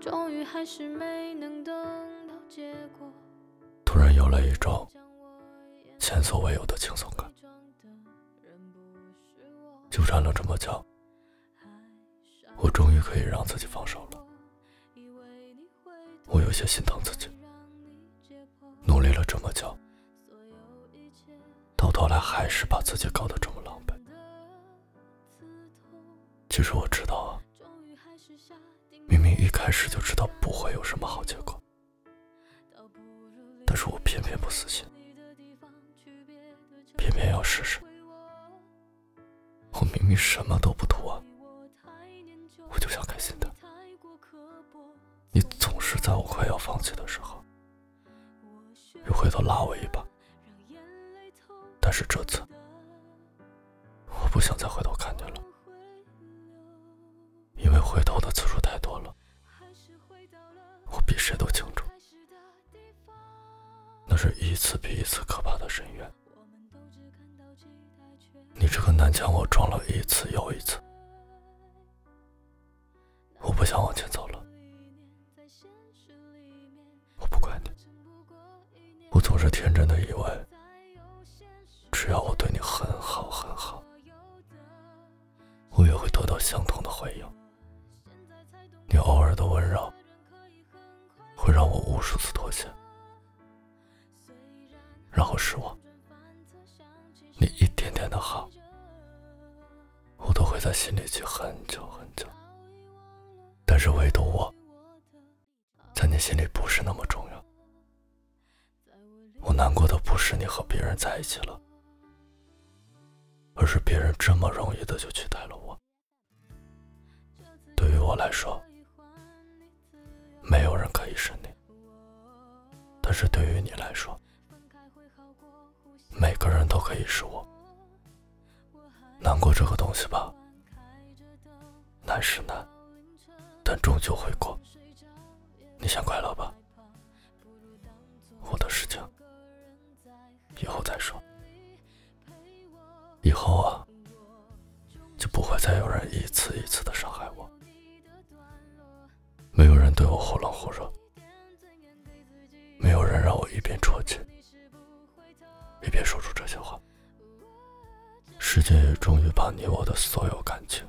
终于还是没能等到结果。突然有了一种前所未有的轻松感。纠缠了这么久，我终于可以让自己放手了。我有些心疼自己，努力了这么久，到头来还是把自己搞得这么狼狈。其实我知道，明明一开始就知道不会有什么好结果，但是我偏偏不死心，偏偏要试试。我明明什么都不图啊，我就想开心的。你总是在我快要放弃的时候，又回头拉我一把。但是这次，我不想再回头看你了，谁都清楚，那是一次比一次可怕的深渊。你这个南墙，我撞了一次又一次，我不想往前走了。我不怪你，我总是天真的以为，只要我对你很好很好，我也会得到相同的回应。你偶尔的温柔，让我无数次妥协，然后失望。你一点点的好，我都会在心里记很久很久。但是唯独我，在你心里不是那么重要。我难过的不是你和别人在一起了，而是别人这么容易的就取代了我。对于我来说，但是对于你来说，每个人都可以是我。难过这个东西吧，难是难，但终究会过。你先快乐吧，我的事情以后再说。以后啊，就不会再有人一次一次的伤害我，没有人对我忽冷忽热，一边啜泣。一边说出这些话，世界也终于把你我的所有感情，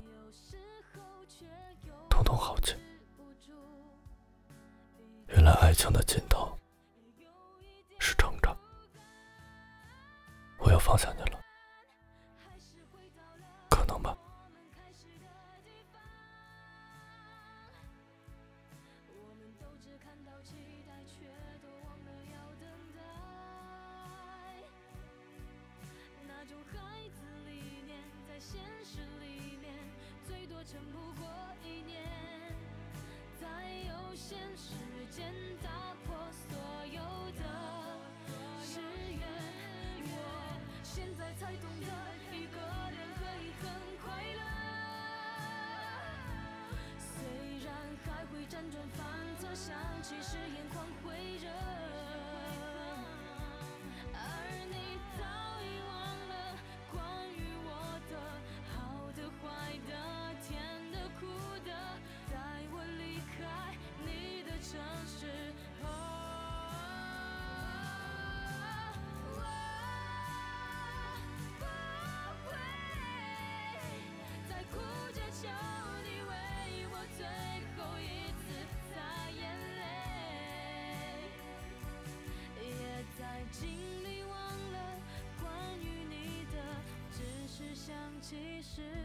统统耗尽。原来爱情的尽头是成长，我要放下你了，时间打破所有的誓言。我现在才懂得，一个人可以很快乐。虽然还会辗转反是。